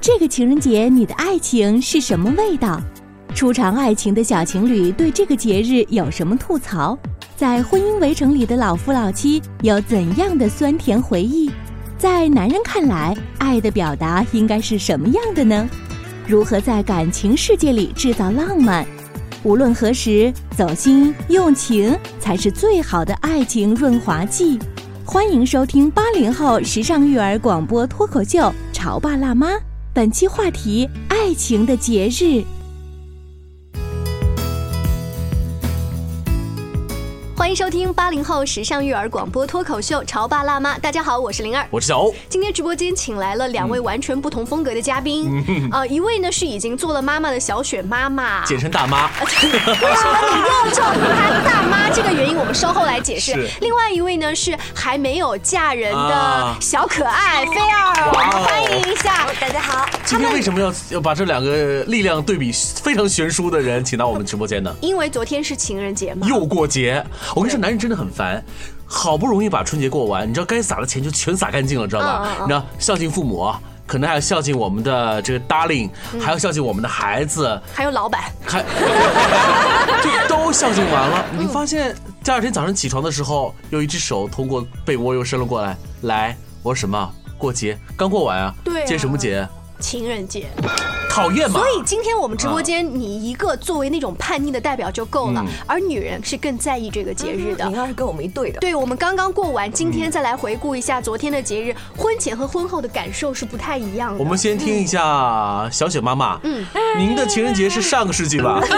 这个情人节，你的爱情是什么味道？初尝爱情的小情侣对这个节日有什么吐槽？在婚姻围城里的老夫老妻有怎样的酸甜回忆？在男人看来，爱的表达应该是什么样的呢？如何在感情世界里制造浪漫？无论何时，走心用情才是最好的爱情润滑剂。欢迎收听八零后时尚育儿广播脱口秀《潮爸辣妈》。本期话题：爱情的节日。欢迎收听八零后时尚育儿广播脱口秀《潮爸辣妈》。大家好，我是灵儿，我是小欧。今天直播间请来了两位完全不同风格的嘉宾，呃，一位呢是已经做了妈妈的小雪妈妈，简称大妈。为什么你又叫她大妈？这个原因我们稍后来解释。另外一位呢是还没有嫁人的小可爱菲儿，我们欢迎一下。大家好。今天为什么要要把这两个力量对比非常悬殊的人请到我们直播间呢？因为昨天是情人节嘛，又过节。我跟你说，男人真的很烦，好不容易把春节过完，你知道该撒的钱就全撒干净了，知道吧？你知道孝敬父母，可能还要孝敬我们的这个 darling，还要孝敬我们的孩子，还有老板，还 就都孝敬完了。你发现第二天早上起床的时候，有一只手通过被窝又伸了过来，来，我说什么？过节刚过完啊？对，今天什么节？情人节。讨厌嘛！所以今天我们直播间，你一个作为那种叛逆的代表就够了，而女人是更在意这个节日的。你要是跟我们一对的。对，我们刚刚过完，今天再来回顾一下昨天的节日，婚前和婚后的感受是不太一样的。我们先听一下小雪妈妈，嗯，您的情人节是上个世纪吧？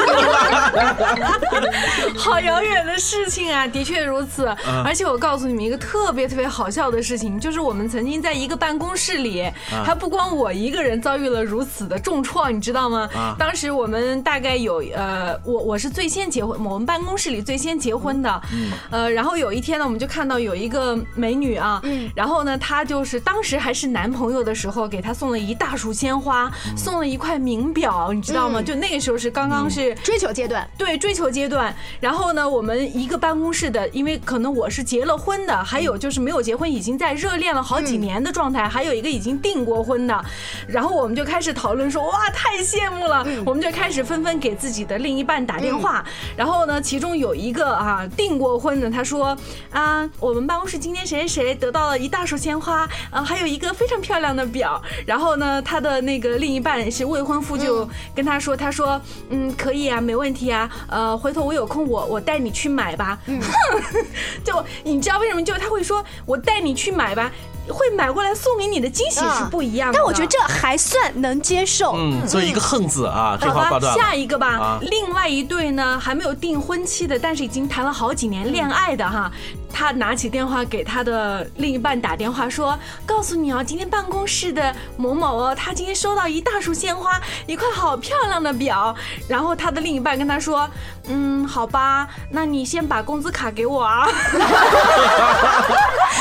好遥远的事情啊，的确如此。而且我告诉你们一个特别特别好笑的事情，就是我们曾经在一个办公室里，还不光我一个人遭遇了如此的重创，你知道吗？当时我们大概有呃，我我是最先结婚，我们办公室里最先结婚的。嗯呃，然后有一天呢，我们就看到有一个美女啊，嗯然后呢，她就是当时还是男朋友的时候，给她送了一大束鲜花，送了一块名表，你知道吗？就那个时候是刚刚是追求阶段，对追求阶段。然后呢，我们一个办公室的，因为可能我是结了婚的，还有就是没有结婚，已经在热恋了好几年的状态，还有一个已经订过婚的，然后我们就开始讨论说，哇，太羡慕了，我们就开始纷纷给自己的另一半打电话。然后呢，其中有一个啊订过婚的，他说啊，我们办公室今天谁谁谁得到了一大束鲜花，啊，还有一个非常漂亮的表。然后呢，他的那个另一半是未婚夫，就跟他说，他说，嗯，可以啊，没问题啊，呃，回头我有空我我带你去买吧。就你知道为什么？就他会说我带你去买吧。会买过来送给你的惊喜是不一样的，但我觉得这还算能接受。嗯，所以一个横字啊，这话挂断下一个吧，另外一对呢，还没有订婚期的，但是已经谈了好几年恋爱的哈。他拿起电话给他的另一半打电话说：“告诉你啊，今天办公室的某某哦，他今天收到一大束鲜花，一块好漂亮的表。”然后他的另一半跟他说：“嗯，好吧，那你先把工资卡给我啊。”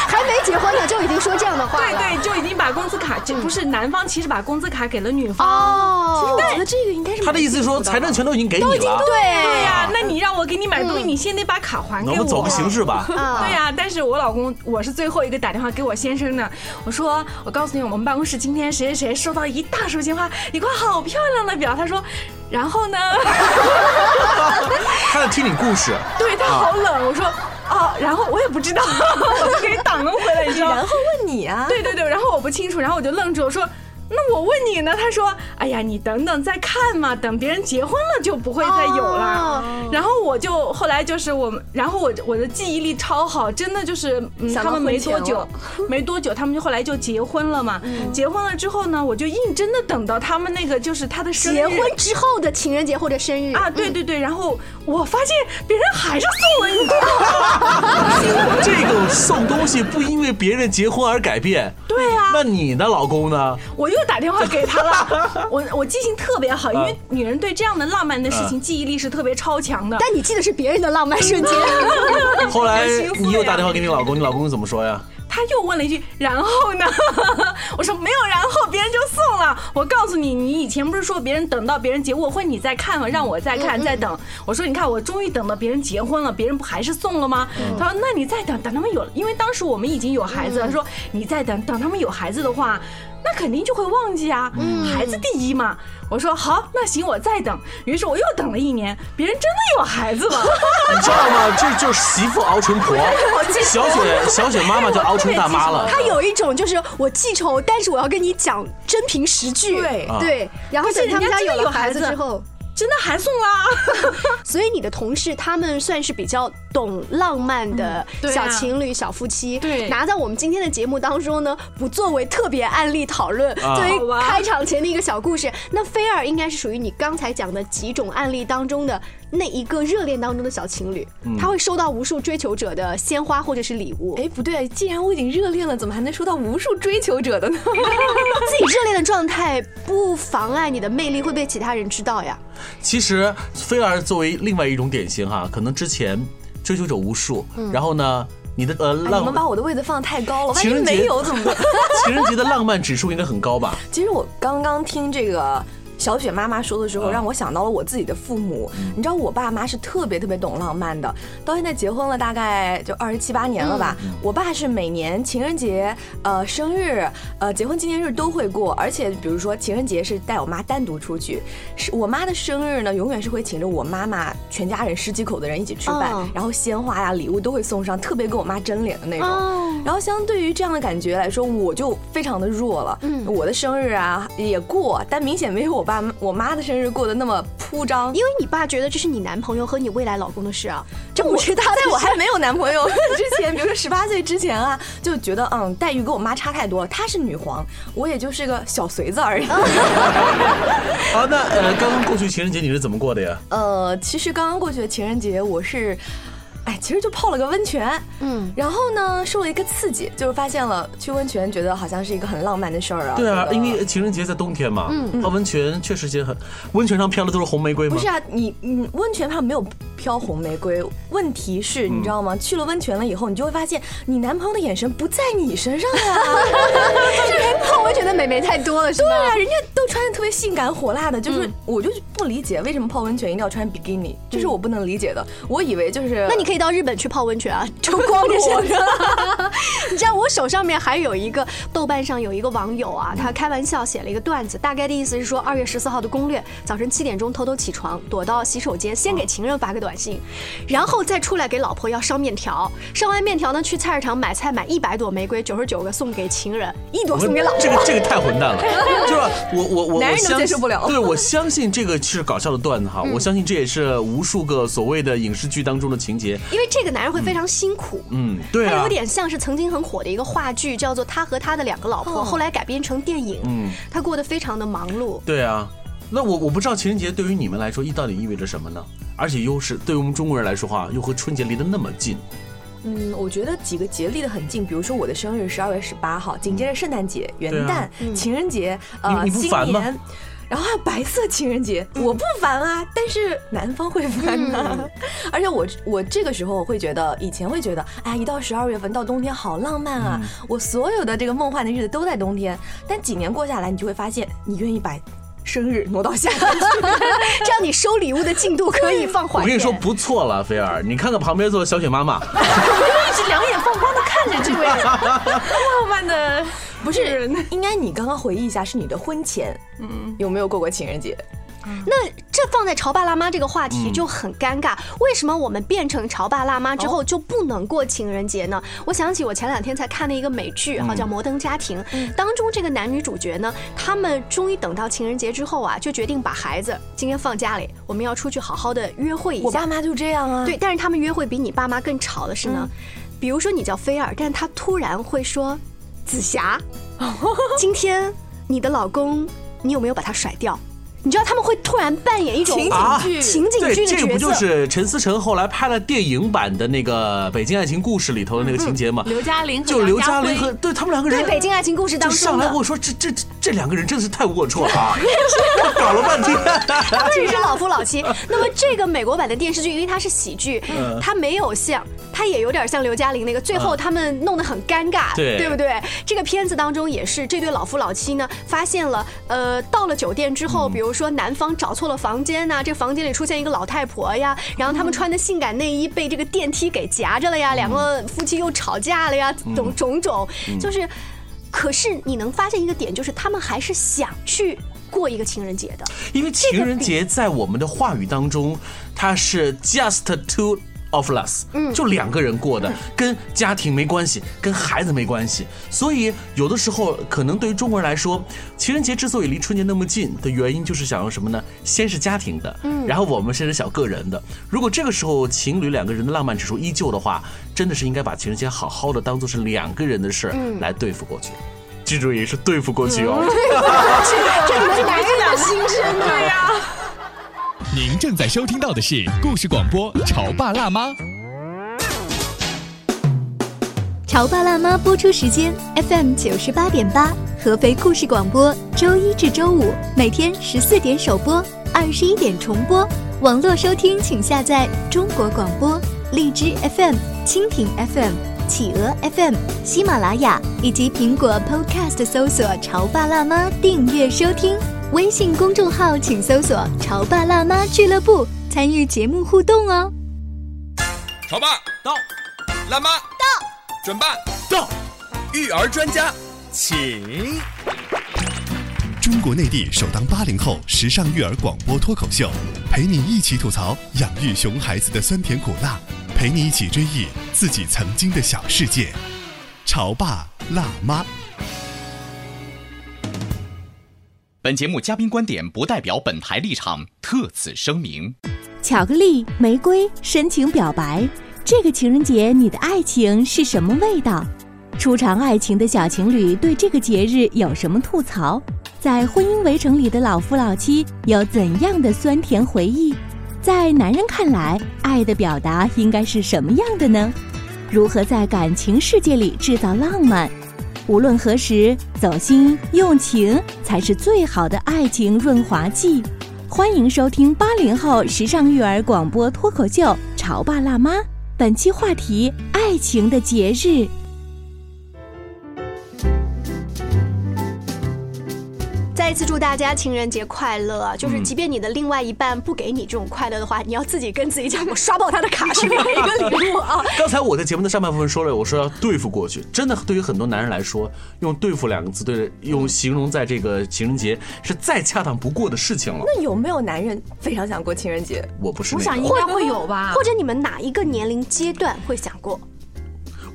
还没结婚呢就已经说这样的话对对，就已经把工资卡，这不是男方其实把工资卡给了女方哦。其实我觉得这个应该是他的意思是说，财政权都已经给你了。对对呀，那你让我给你买东西，你先得把卡还给我。我们走个形式吧。对呀，但是我老公我是最后一个打电话给我先生的。我说，我告诉你，我们办公室今天谁谁谁收到一大束鲜花，一块好漂亮的表。他说，然后呢？他在听你故事。对他好冷。我说，哦，然后我也不知道，我就给挡了回来，你知道吗？然后问你啊？对对对，然后我不清楚，然后我就愣住，我说。那我问你呢？他说，哎呀，你等等再看嘛，等别人结婚了就不会再有了。然后我就后来就是我们，然后我我的记忆力超好，真的就是嗯他们没多久，没多久他们就后来就结婚了嘛。结婚了之后呢，我就硬真的等到他们那个就是他的生日结婚之后的情人节或者生日啊，对对对。然后我发现别人还是送了一个，这个送东西不因为别人结婚而改变。对呀，那你的老公呢？我又打电话给他了。我我记性特别好，因为女人对这样的浪漫的事情记忆力是特别超强的。但你记得是别人的浪漫瞬间。后来你又打电话给你老公，你老公怎么说呀？他又问了一句：“然后呢？” 我说：“没有然后，别人就送了。”我告诉你，你以前不是说别人等到别人结过婚你再看吗？让我再看再等。我说：“你看，我终于等到别人结婚了，别人不还是送了吗？”他说：“那你再等等他们有，因为当时我们已经有孩子了。”他说：“你再等等他们有孩子的话。”那肯定就会忘记啊，孩子第一嘛。我说好，那行，我再等。于是我又等了一年，别人真的有孩子了。你知道吗？这就是媳妇熬成婆，小雪小雪妈妈就熬成大妈了。她有一种就是我记仇，但是我要跟你讲真凭实据。对对，然后等他们家有了孩子之后。真的还送啦，所以你的同事他们算是比较懂浪漫的小情侣、小夫妻。对，拿在我们今天的节目当中呢，不作为特别案例讨论，作为开场前的一个小故事。那菲儿应该是属于你刚才讲的几种案例当中的那一个热恋当中的小情侣，他会收到无数追求者的鲜花或者是礼物。哎，不对，既然我已经热恋了，怎么还能收到无数追求者的呢？自己热恋的状态不妨碍你的魅力会被其他人知道呀。其实，菲儿作为另外一种典型哈，可能之前追求者无数，然后呢，你的呃浪，你们把我的位子放太高了，万一没有怎么办？情人节的浪漫指数应该很高吧？其实我刚刚听这个。小雪妈妈说的时候，让我想到了我自己的父母。你知道，我爸妈是特别特别懂浪漫的。到现在结婚了，大概就二十七八年了吧。我爸是每年情人节、呃生日、呃结婚纪念日都会过，而且比如说情人节是带我妈单独出去，是我妈的生日呢，永远是会请着我妈妈全家人十几口的人一起吃饭，然后鲜花呀、礼物都会送上，特别给我妈争脸的那种。然后相对于这样的感觉来说，我就非常的弱了。我的生日啊也过，但明显没有我。爸我妈的生日过得那么铺张，因为你爸觉得这是你男朋友和你未来老公的事啊，这不是他在我还没有男朋友之前，比如说十八岁之前啊，就觉得嗯待遇跟我妈差太多，她是女皇，我也就是个小随子而已。好，那呃刚刚过去情人节你是怎么过的呀？呃，其实刚刚过去的情人节我是。哎，其实就泡了个温泉，嗯，然后呢，受了一个刺激，就是发现了去温泉，觉得好像是一个很浪漫的事儿啊。对啊，因为情人节在冬天嘛，嗯，泡温泉确实也很，温泉上飘的都是红玫瑰吗？不是啊，你你温泉上没有飘红玫瑰，问题是你知道吗？去了温泉了以后，你就会发现你男朋友的眼神不在你身上呀。就是泡温泉的美眉太多了，是吧？对啊，人家都穿的特别性感火辣的，就是我就不理解为什么泡温泉一定要穿比基尼，这是我不能理解的。我以为就是，那你可以。到日本去泡温泉啊，就光着身子。你知道我手上面还有一个豆瓣上有一个网友啊，他开玩笑写了一个段子，大概的意思是说二月十四号的攻略：早晨七点钟偷偷起床，躲到洗手间，先给情人发个短信，然后再出来给老婆要烧面条。烧完面条呢，去菜市场买菜，买一百朵玫瑰，九十九个送给情人，一朵送给老婆。这个这个太混蛋了，就是我我我男人都接受不了。对，我相信这个是搞笑的段子哈，我相信这也是无数个所谓的影视剧当中的情节。因为这个男人会非常辛苦，嗯，对他有点像是曾经很火的一个话剧，叫做《他和他的两个老婆》，后来改编成电影，嗯，他过得非常的忙碌。对啊，那我我不知道情人节对于你们来说意到底意味着什么呢？而且又是对于我们中国人来说话，又和春节离得那么近。嗯，我觉得几个节离得很近，比如说我的生日十二月十八号，紧接着圣诞节、元旦、情人节，呃，新年。然后还有白色情人节，我不烦啊，但是男方会烦啊。而且我我这个时候我会觉得，以前会觉得，哎，一到十二月份到冬天好浪漫啊，我所有的这个梦幻的日子都在冬天。但几年过下来，你就会发现，你愿意把生日挪到夏天，这样你收礼物的进度可以放缓。我跟你说不错了，菲儿，你看看旁边坐的小雪妈妈，我就一直两眼放光的看着这位 浪漫的。不是，应该你刚刚回忆一下，是你的婚前，嗯，有没有过过情人节？那这放在潮爸辣妈这个话题就很尴尬。为什么我们变成潮爸辣妈之后就不能过情人节呢？我想起我前两天才看的一个美剧，哈，叫《摩登家庭》，当中这个男女主角呢，他们终于等到情人节之后啊，就决定把孩子今天放家里，我们要出去好好的约会一下。我爸妈就这样啊。对，但是他们约会比你爸妈更吵的是呢，比如说你叫菲儿，但是他突然会说，紫霞，今天你的老公，你有没有把他甩掉？你知道他们会突然扮演一种情景啊剧，情景，剧的这个不就。是陈思诚后来拍了电影版的那个《北京爱情故事》里头的那个情节吗？刘嘉玲和就刘嘉玲和对他们两个人，对《北京爱情故事》当中上来跟我，说，这这这这两个人真的是太龌龊了啊！搞了半天，他们是老夫老妻。那么这个美国版的电视剧，因为它是喜剧，它没有像，它也有点像刘嘉玲那个，最后他们弄得很尴尬，对不对？这个片子当中也是这对老夫老妻呢，发现了，呃，到了酒店之后，比如说男方找错了房间呐、这房间里出现一个老太婆呀，然后他们穿的性感内衣被这个电梯给夹着了呀，两个夫妻又吵架了呀，种种种，就是。可是你能发现一个点，就是他们还是想去过一个情人节的。因为情人节在我们的话语当中，它是 just two of us，嗯，就两个人过的，跟家庭没关系，跟孩子没关系。所以有的时候，可能对于中国人来说，情人节之所以离春节那么近的原因，就是想要什么呢？先是家庭的，嗯，然后我们先是小个人的。如果这个时候情侣两个人的浪漫指数依旧的话，真的是应该把情人节好好的当做是两个人的事儿来对付过去。记住，也是对付过去哦。这你们男人的心声 对呀、您正在收听到的是故事广播《潮爸辣妈》。潮爸辣妈播出时间：FM 九十八点八，合肥故事广播，周一至周五每天十四点首播，二十一点重播。网络收听请下载中国广播、荔枝 FM、蜻蜓 FM、企鹅 FM、喜马拉雅以及苹果 Podcast 搜索“潮爸辣妈”订阅收听。微信公众号请搜索“潮爸辣妈俱乐部”，参与节目互动哦。潮爸到，辣妈。到，准爸到，育儿专家请。中国内地首档八零后时尚育儿广播脱口秀，陪你一起吐槽养育熊孩子的酸甜苦辣，陪你一起追忆自己曾经的小世界。潮爸辣妈。本节目嘉宾观点不代表本台立场，特此声明。巧克力、玫瑰深情表白，这个情人节你的爱情是什么味道？初尝爱情的小情侣对这个节日有什么吐槽？在婚姻围城里的老夫老妻有怎样的酸甜回忆？在男人看来，爱的表达应该是什么样的呢？如何在感情世界里制造浪漫？无论何时，走心用情才是最好的爱情润滑剂。欢迎收听八零后时尚育儿广播脱口秀《潮爸辣妈》，本期话题：爱情的节日。再一次祝大家情人节快乐啊！就是即便你的另外一半不给你这种快乐的话，你要自己跟自己讲，我 刷爆他的卡是买一个礼物啊！刚才我在节目的上半部分说了，我说要对付过去，真的对于很多男人来说，用“对付”两个字对用形容在这个情人节是再恰当不过的事情了。那有没有男人非常想过情人节？我不是我那个，想应该会有吧或。者你们哪一个年龄阶段会想过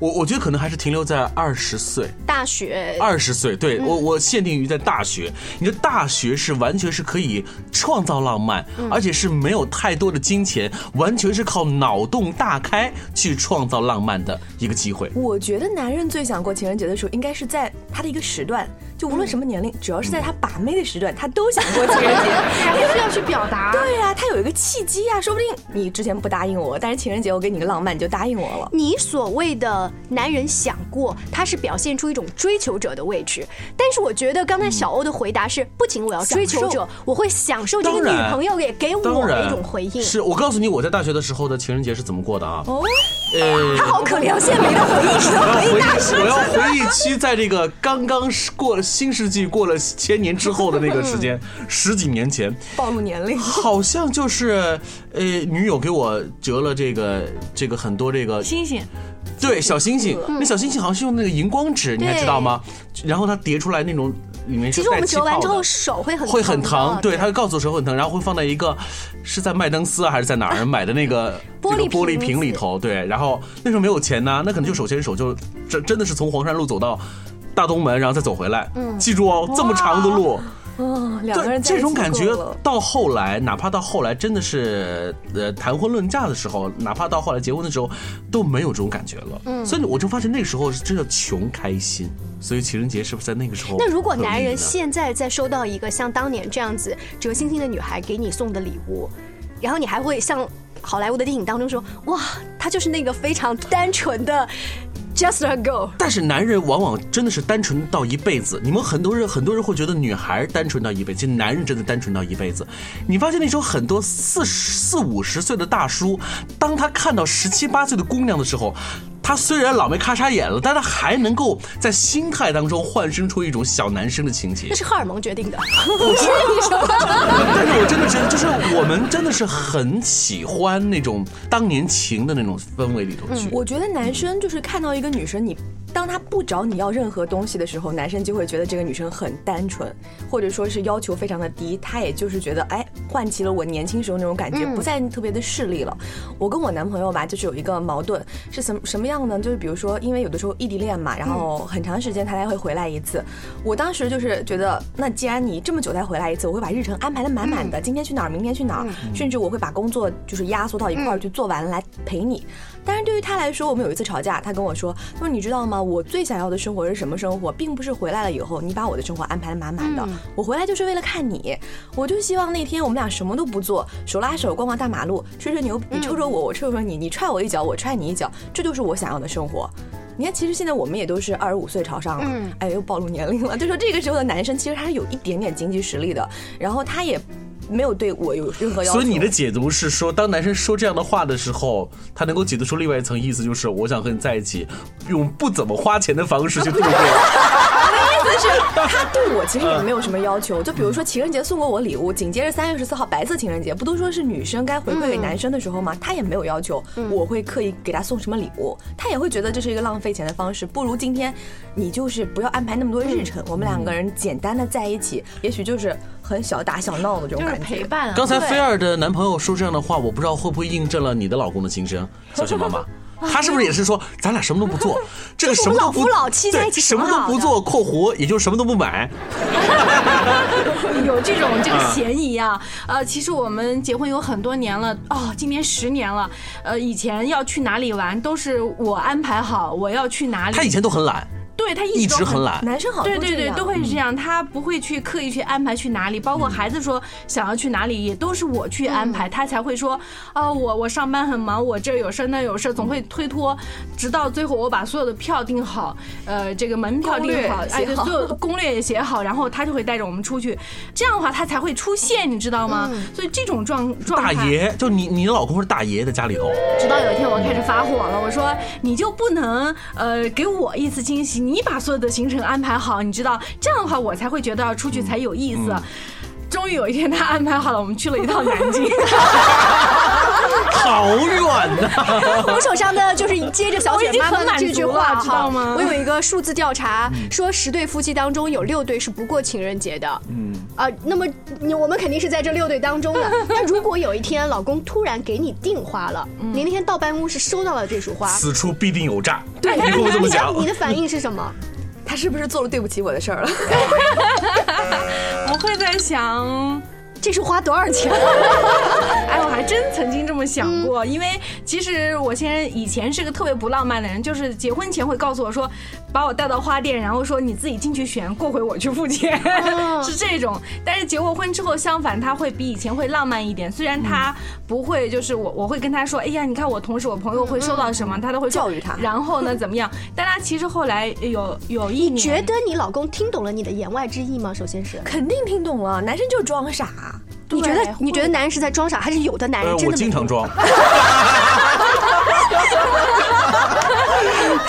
我我觉得可能还是停留在二十岁。大学？二十岁，对嗯我我限定于在大学。你的大学是完全是可以创造浪漫，嗯而且是没有太多的金钱，完全是靠脑洞大开去创造浪漫的一个机会。我觉得男人最想过情人节的时候，应该是在他的一个时段，就无论什么年龄，只要是在他把妹的时段，他都想过情人节。还是要去表达。对呀、他有一个契机啊，说不定你之前不答应我，但是情人节我给你个浪漫，你就答应我了。你所谓的男人想过，他是表现出一种追求者的位置。但是我觉得刚才小欧的回答是，不仅我要追求者，我会享受这个女朋友也给我的一种回应。是我告诉你，我在大学的时候的情人节是怎么过的啊？哦，呃，他好可怜，现在没得回忆，回回应大师。忆，我要回忆期在这个刚刚过了新世纪过了千年之后的那个时间，十几年前，暴露年龄。好像就是呃，女友给我折了这个这个很多这个星星，对小星星，那小星星好像是用那个荧光纸，你还知道吗？然后它叠出来那种里面是其实我们折完之后手会很会很疼，的对，他会告诉我手很疼，然后会放在一个是在麦登斯啊还是在哪儿买的那个这玻璃个玻璃瓶里头，对，然后那时候没有钱呢，那可能就手牵手就真真的是从黄山路走到大东门，然后再走回来，嗯。记住哦，这么长的路。哦，两个人在这种感觉到后来，哪怕到后来真的是呃谈婚论嫁的时候，哪怕到后来结婚的时候，都没有这种感觉了。嗯，所以我就发现那个时候是真的穷开心。所以情人节是不是在那个时候？那如果男人现在再收到一个像当年这样子折星星的女孩给你送的礼物，然后你还会像好莱坞的电影当中说，哇，她就是那个非常单纯的 just a girl。但是男人往往真的是单纯到一辈子。你们很多人很多人会觉得女孩单纯到一辈子，其实男人真的单纯到一辈子。你发现那时候很多四十四五十岁的大叔，当他看到十七八岁的姑娘的时候。他虽然老没咔嚓眼了，但他还能够在心态当中焕生出一种小男生的情节那。是荷尔蒙决定的。不是但是我真的觉得，就是我们真的是很喜欢那种当年情的那种氛围里头去。我觉得男生就是看到一个女生，你当他不找你要任何东西的时候，男生就会觉得这个女生很单纯，或者说是要求非常的低。他也就是觉得，哎，唤起了我年轻时候那种感觉，嗯不再特别的势利了。我跟我男朋友吧，就是有一个矛盾，是什么什么样呢？就是比如说，因为有的时候异地恋嘛，然后很长时间他才会回来一次。我当时就是觉得，那既然你这么久才回来一次，我会把日程安排的满满的，今天去哪儿，明天去哪儿，甚至我会把工作就是压缩到一块儿去做完来陪你。但是对于他来说，我们有一次吵架，他跟我说：“他说你知道吗？我最想要的生活是什么生活，并不是回来了以后你把我的生活安排的满满的。我回来就是为了看你，我就希望那天我们俩什么都不做，手拉手逛逛大马路，吹吹牛，你抽抽我，我抽抽你，你踹我一脚，我踹你一脚，这就是我想要的生活。”你看，其实现在我们也都是二十五岁朝上了，嗯哎，又暴露年龄了。就说这个时候的男生，其实他是有一点点经济实力的，然后他也没有对我有任何要求。所以你的解读是说，当男生说这样的话的时候，他能够解读出另外一层意思，就是我想和你在一起，用不怎么花钱的方式去度过。但是他对我其实也没有什么要求，就比如说情人节送过我礼物，紧接着三月十四号白色情人节，不都说是女生该回馈给男生的时候吗？他也没有要求我会刻意给他送什么礼物，他也会觉得这是一个浪费钱的方式，不如今天你就是不要安排那么多日程，我们两个人简单的在一起，也许就是很小打小闹的这种就是感觉。陪伴啊。刚才菲儿的男朋友说这样的话，我不知道会不会印证了你的老公的心声，小雪妈妈。他是不是也是说，咱俩什么都不做，这个什么都不老夫老妻在一起对什么都不做（括弧也就是什么都不买 有这种这个嫌疑啊。呃，其实我们结婚有很多年了，哦，今年十年了。呃，以前要去哪里玩都是我安排好，我要去哪）。里。他以前都很懒，对他一一直很懒。男生好像对对对，都会是这样，他不会去刻意去安排去哪里，包括孩子说想要去哪里，也都是我去安排，他才会说，啊，我我上班很忙，我这有事那有事，总会推脱，直到最后我把所有的票订好，呃，这个门票订好，哎，对，写好。所有的攻略也写好，然后他就会带着我们出去，这样的话他才会出现，你知道吗？所以这种状状态大态。爷，就你你的老公是大爷在家里头，直到有一天我开始发火了，我说你就不能呃给我一次惊喜，你把所有的行程安排好，你知道这样的话我才会觉得出去才有意思。终于有一天他安排好了，我们去了一趟南京。好远呐！我手上的就是接着小雪妈妈的这句话我已经很满足了哈知道吗我有一个数字调查，说十对夫妻当中有六对是不过情人节的。嗯啊，那么你我们肯定是在这六对当中的。那如果有一天老公突然给你订花了，你那天到办公室收到了这束花，此处必定有诈。对，你跟我这么讲？你的反应是什么？他是不是做了对不起我的事儿了？我会在想。这是花多少钱？哎，我还真曾经这么想过，因为其实我先生以前是个特别不浪漫的人，就是结婚前会告诉我说，把我带到花店，然后说你自己进去选，过会我去付钱，是这种。但是结过婚之后，相反他会比以前会浪漫一点，虽然他不会，就是我我会跟他说，哎呀，你看我同事我朋友会收到什么，他都会教育他然后呢怎么样？但他其实后来有有一年，觉得你老公听懂了你的言外之意吗？首先是，肯定听懂了，男生就装傻。你觉得你觉得男人是在装傻，还是有的男人真的我经常装，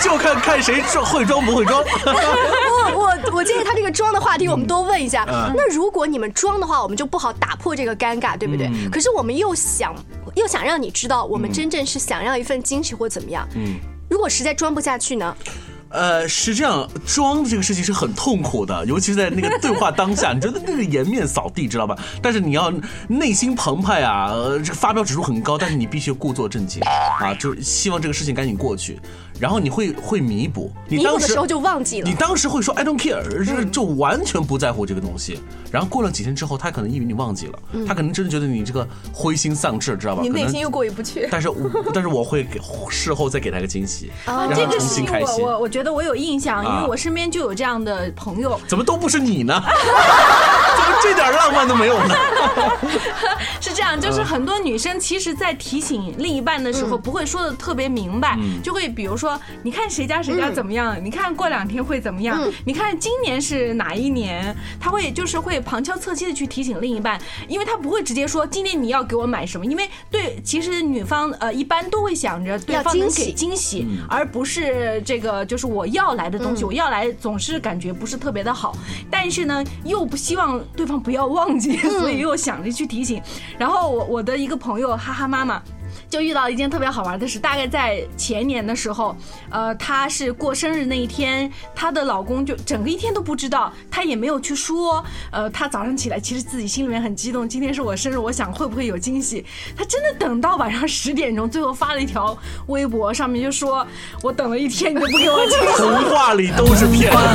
就看看谁装会装不会装。我我我建议他这个装的话题，我们多问一下。嗯那如果你们装的话，我们就不好打破这个尴尬，对不对？嗯可是我们又想又想让你知道，我们真正是想要一份惊喜或怎么样。嗯，如果实在装不下去呢？呃，是这样，装这个事情是很痛苦的，尤其是在那个对话当下，你觉得那个颜面扫地，知道吧？但是你要内心澎湃啊，这个发飙指数很高，但是你必须故作镇静啊，就是希望这个事情赶紧过去，然后你会会弥补，你当的时候就忘记了你。当时会说 I don't care，这就完全不在乎这个东西。然后过了几天之后，他可能以为你忘记了，他可能真的觉得你这个灰心丧志，知道吧？你内心又过意不去。但是我 但是我会给事后再给他一个惊喜，让他重新开心。我我我觉得我有印象，因啊为我身边就有这样的朋友。怎么都不是你呢？这点浪漫都没有呢？是这样，就是很多女生其实，在提醒另一半的时候，不会说的特别明白，就会比如说，你看谁家谁家怎么样，你看过两天会怎么样，你看今年是哪一年，他会就是会旁敲侧击的去提醒另一半，因为他不会直接说今年你要给我买什么，因为对，其实女方呃一般都会想着对方能给惊喜，而不是这个就是我要来的东西，我要来总是感觉不是特别的好，但是呢又不希望对方不要忘记，所以又想着去提醒。然后我我的一个朋友哈哈妈妈。就遇到一件特别好玩的事，大概在前年的时候，呃，她是过生日那一天，她的老公就整个一天都不知道，她也没有去说，呃，她早上起来其实自己心里面很激动，今天是我生日，我想会不会有惊喜？她真的等到晚上十点钟，最后发了一条微博，上面就说我等了一天，你都不给我惊喜。童话里都是骗人的。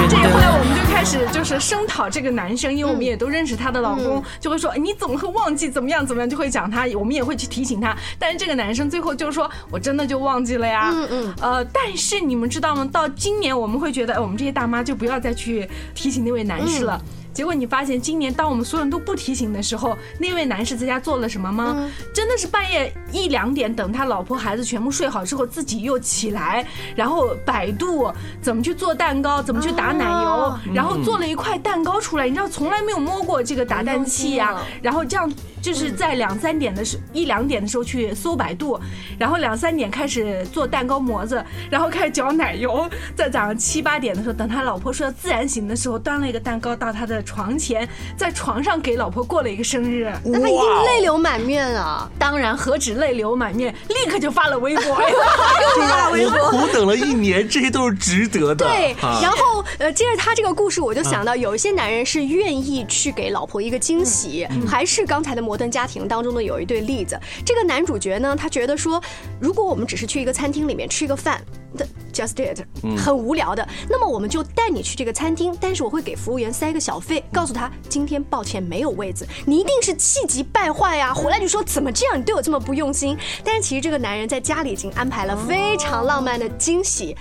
这个后来我们就开始就是声讨这个男生，因为我们也都认识她的老公，就会说哎你怎么会忘记怎么样怎么样，就会讲他，我们也会去提醒他。但是这个男生最后就说我真的就忘记了呀，嗯嗯，呃，但是你们知道吗？到今年我们会觉得，哎，我们这些大妈就不要再去提醒那位男士了。结果你发现，今年当我们所有人都不提醒的时候，那位男士在家做了什么吗？真的是半夜一两点，等他老婆孩子全部睡好之后，自己又起来，然后百度怎么去做蛋糕，怎么去打奶油，然后做了一块蛋糕出来。你知道，从来没有摸过这个打蛋器呀、然后这样就是在两三点的时一两点的时候去搜百度，然后两三点开始做蛋糕模子，然后开始搅奶油，在早上七八点的时候，等他老婆睡到自然醒的时候，端了一个蛋糕到他的床前，在床上给老婆过了一个生日。那他一定泪流满面啊！当然，何止泪流满面，立刻就发了微博。又发了微博。苦等了一年，这些都是值得的。对，啊然后呃，接着他这个故事，我就想到有一些男人是愿意去给老婆一个惊喜，还是刚才的摩登家庭当中的有一对例子。这个男主角呢，他觉得说，如果我们只是去一个餐厅里面吃一个饭。的 just it，很无聊的。那么我们就带你去这个餐厅，但是我会给服务员塞个小费，告诉他今天抱歉没有位子。你一定是气急败坏呀、回来就说怎么这样，你对我这么不用心。但是其实这个男人在家里已经安排了非常浪漫的惊喜。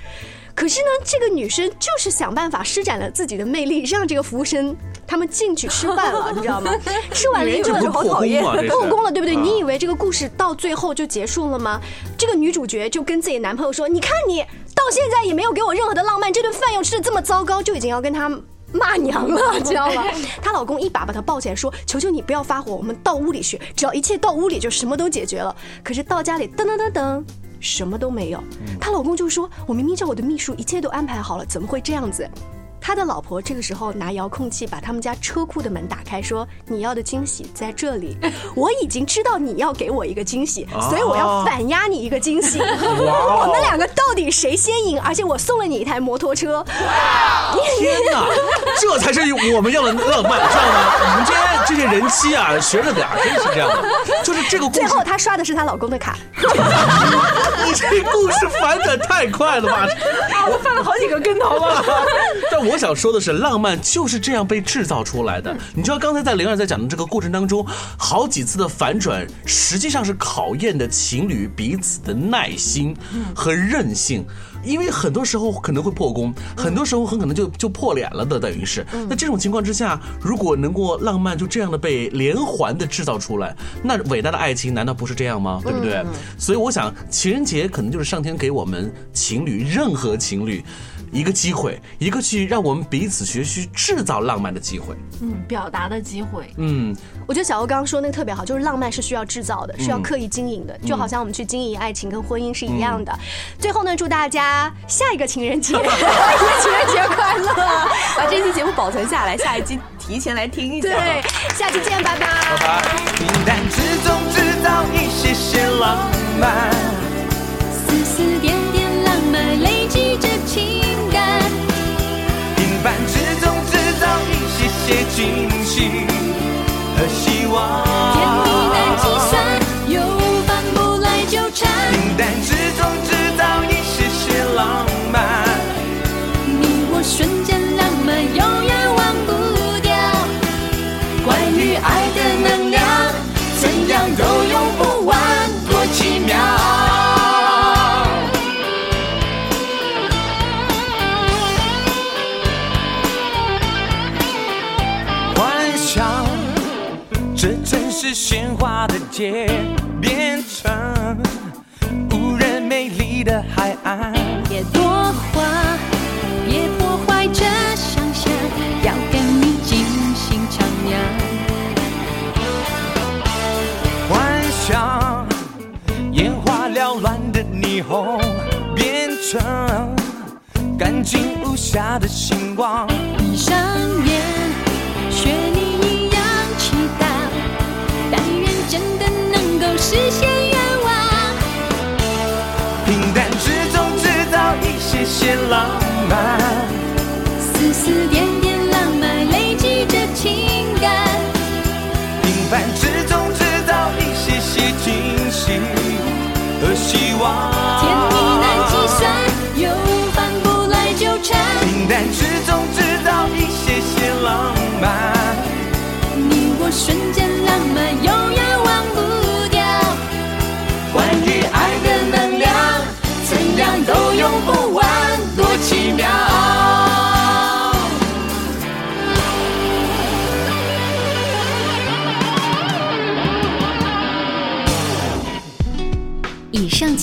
可是呢，这个女生就是想办法施展了自己的魅力，让这个服务生他们进去吃饭了，你知道吗？吃完了之后这不破功吗？这是破功了，对不对？啊你以为这个故事到最后就结束了吗？这个女主角就跟自己男朋友说：“你看你到现在也没有给我任何的浪漫，这顿饭又吃的这么糟糕，就已经要跟他。”骂娘了，知道吗？她老公一把把她抱起来说：“求求你不要发火，我们到屋里去，只要一切到屋里就什么都解决了。”可是到家里，噔噔噔噔，什么都没有。她老公就说：“我明明叫我的秘书一切都安排好了，怎么会这样子？”他的老婆这个时候拿遥控器把他们家车库的门打开，说：“你要的惊喜在这里，我已经知道你要给我一个惊喜，所以我要反压你一个惊喜。哦 我们两个到底谁先赢？而且我送了你一台摩托车。天哪，这才是我们要的浪漫，知道吗？我们这些这些人妻啊，学着点儿，真是这样的。就是这个故事最后，她刷的是她老公的卡。你这故事反转太快了吧！啊，我翻了好几个跟头了。但我想说的是，浪漫就是这样被制造出来的。你知道，刚才在灵儿在讲的这个过程当中，好几次的反转，实际上是考验的情侣彼此的耐心和韧性。因为很多时候可能会破功，很多时候很可能就就破脸了的，等于是。那这种情况之下，如果能够浪漫就这样的被连环的制造出来，那伟大的爱情难道不是这样吗？对不对？所以我想，情人节可能就是上天给我们情侣，任何情侣。一个机会，一个去让我们彼此学习制造浪漫的机会。嗯，表达的机会。嗯，我觉得小欧刚刚说那个特别好，就是浪漫是需要制造的，需要刻意经营的，就好像我们去经营爱情跟婚姻是一样的。最后呢，祝大家下一个情人节，情人节快乐！把这期节目保存下来，下一期提前来听一下。对，下期见，拜拜。拜拜。平淡之中制造一些些浪漫信心和希望。是喧哗的街，变成无人美丽的海岸。别多话，别破坏这想象，要跟你尽兴徜徉。幻想眼花缭乱的霓虹，变成干净无瑕的星光。